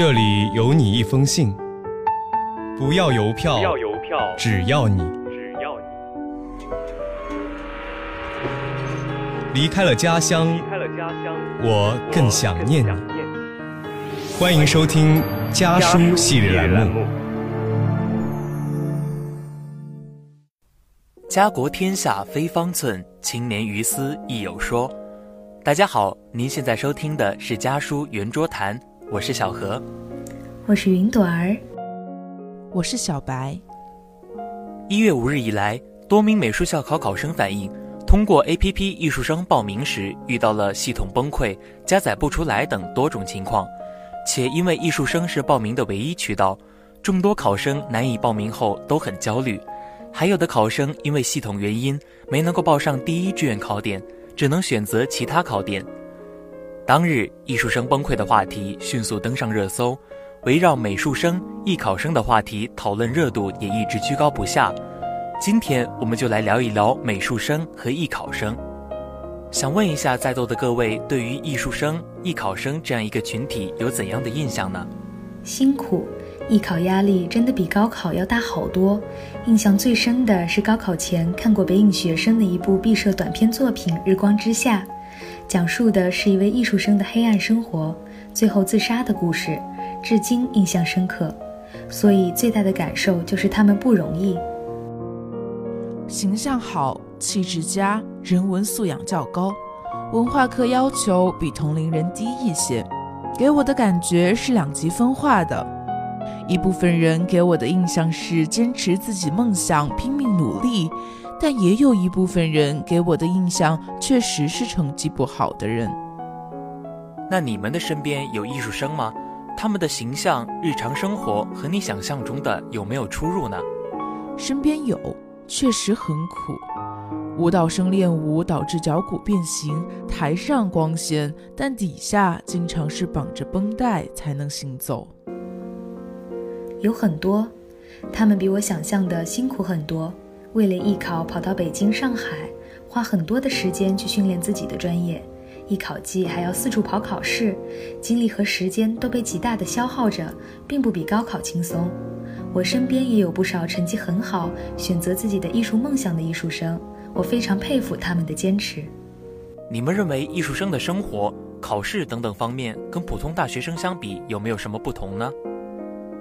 这里有你一封信，不要邮票，不要邮票，只要你只要你离开了家乡，离开了家乡，我更想念你。我更想念你。欢迎收听家书系列栏目。家国天下非方寸，青年于斯亦有说。大家好，您现在收听的是家书圆桌谈，我是小何。我是云朵儿，我是小白。一月五日以来，多名美术校考考生反映，通过 APP 艺术生报名时遇到了系统崩溃、加载不出来等多种情况，且因为艺术生是报名的唯一渠道，众多考生难以报名后都很焦虑。还有的考生因为系统原因没能够报上第一志愿考点，只能选择其他考点。当日，艺术生崩溃的话题迅速登上热搜，围绕美术生、艺考生的话题讨论热度也一直居高不下。今天，我们就来聊一聊美术生和艺考生。想问一下在座的各位，对于艺术生、艺考生这样一个群体有怎样的印象呢？辛苦。艺考压力真的比高考要大好多。印象最深的是高考前看过北影学生的一部毕设短片作品《日光之下》，讲述的是一位艺术生的黑暗生活，最后自杀的故事，至今印象深刻。所以最大的感受就是他们不容易。形象好，气质佳，人文素养较高，文化课要求比同龄人低一些，给我的感觉是两极分化的。一部分人给我的印象是坚持自己梦想，拼命努力，但也有一部分人给我的印象确实是成绩不好的人。那你们的身边有艺术生吗？他们的形象、日常生活和你想象中的有没有出入呢？身边有，确实很苦。舞蹈生练舞导致脚骨变形，台上光鲜，但底下经常是绑着绷带才能行走。有很多，他们比我想象的辛苦很多。为了艺考，跑到北京、上海，花很多的时间去训练自己的专业。艺考季还要四处跑考试，精力和时间都被极大的消耗着，并不比高考轻松。我身边也有不少成绩很好、选择自己的艺术梦想的艺术生，我非常佩服他们的坚持。你们认为艺术生的生活、考试等等方面跟普通大学生相比，有没有什么不同呢？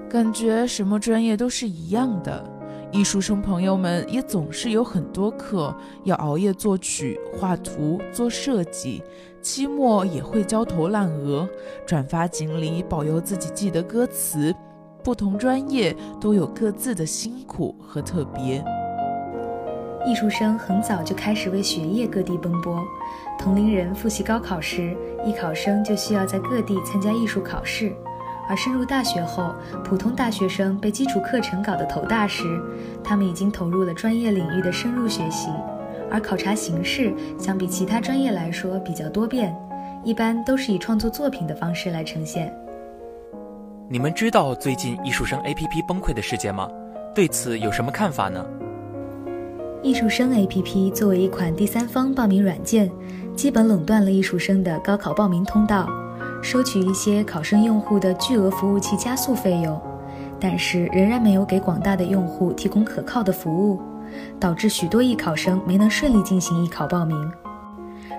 感觉什么专业都是一样的，艺术生朋友们也总是有很多课要熬夜作曲、画图、做设计，期末也会焦头烂额，转发锦鲤保佑自己记得歌词。不同专业都有各自的辛苦和特别。艺术生很早就开始为学业各地奔波，同龄人复习高考时，艺考生就需要在各地参加艺术考试。而深入大学后，普通大学生被基础课程搞得头大时，他们已经投入了专业领域的深入学习。而考察形式相比其他专业来说比较多变，一般都是以创作作品的方式来呈现。你们知道最近艺术生 APP 崩溃的事件吗？对此有什么看法呢？艺术生 APP 作为一款第三方报名软件，基本垄断了艺术生的高考报名通道。收取一些考生用户的巨额服务器加速费用，但是仍然没有给广大的用户提供可靠的服务，导致许多艺考生没能顺利进行艺考报名。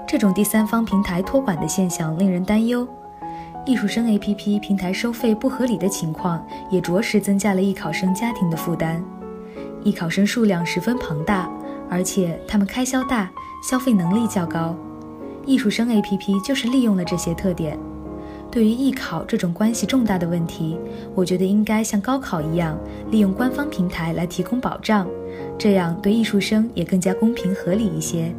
这种第三方平台托管的现象令人担忧。艺术生 APP 平台收费不合理的情况，也着实增加了艺考生家庭的负担。艺考生数量十分庞大，而且他们开销大，消费能力较高。艺术生 APP 就是利用了这些特点。对于艺考这种关系重大的问题，我觉得应该像高考一样，利用官方平台来提供保障，这样对艺术生也更加公平合理一些。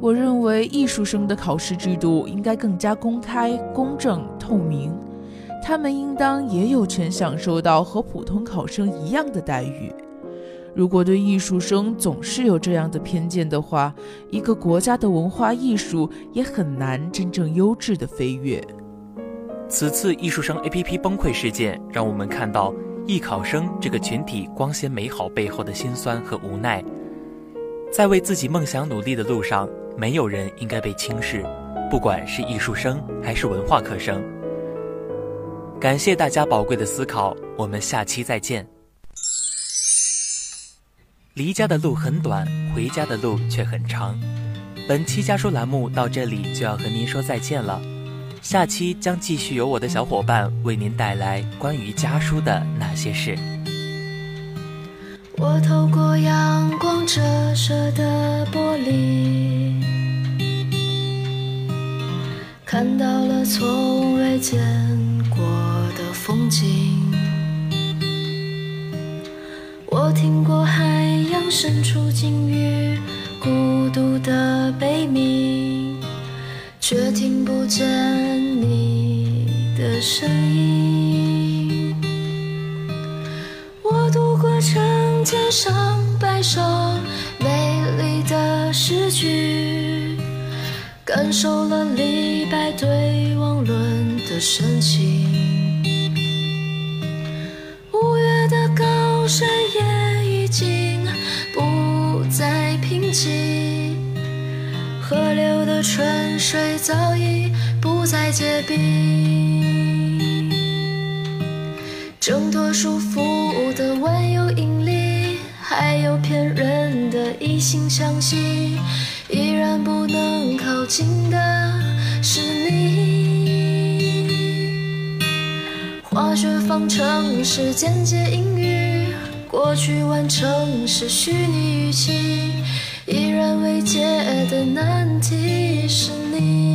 我认为艺术生的考试制度应该更加公开、公正、透明，他们应当也有权享受到和普通考生一样的待遇。如果对艺术生总是有这样的偏见的话，一个国家的文化艺术也很难真正优质的飞跃。此次艺术生 APP 崩溃事件，让我们看到艺考生这个群体光鲜美好背后的辛酸和无奈。在为自己梦想努力的路上，没有人应该被轻视，不管是艺术生还是文化课生。感谢大家宝贵的思考，我们下期再见。离家的路很短，回家的路却很长。本期家书栏目到这里就要和您说再见了，下期将继续由我的小伙伴为您带来关于家书的那些事。我透过阳光折射的玻璃，看到了从未见过的风景。我听过海洋深处鲸鱼却听不见你的声音。我读过成千上百首美丽的诗句，感受了李白对王伦的深情。五月的高山也已经不再平静，河流的春水早已不再结冰。挣脱束缚的万有引力，还有骗人的一心相惜，依然不能靠近的是你。化学方程式简洁英语，过去完成是虚拟语气，依然未解的难题是你。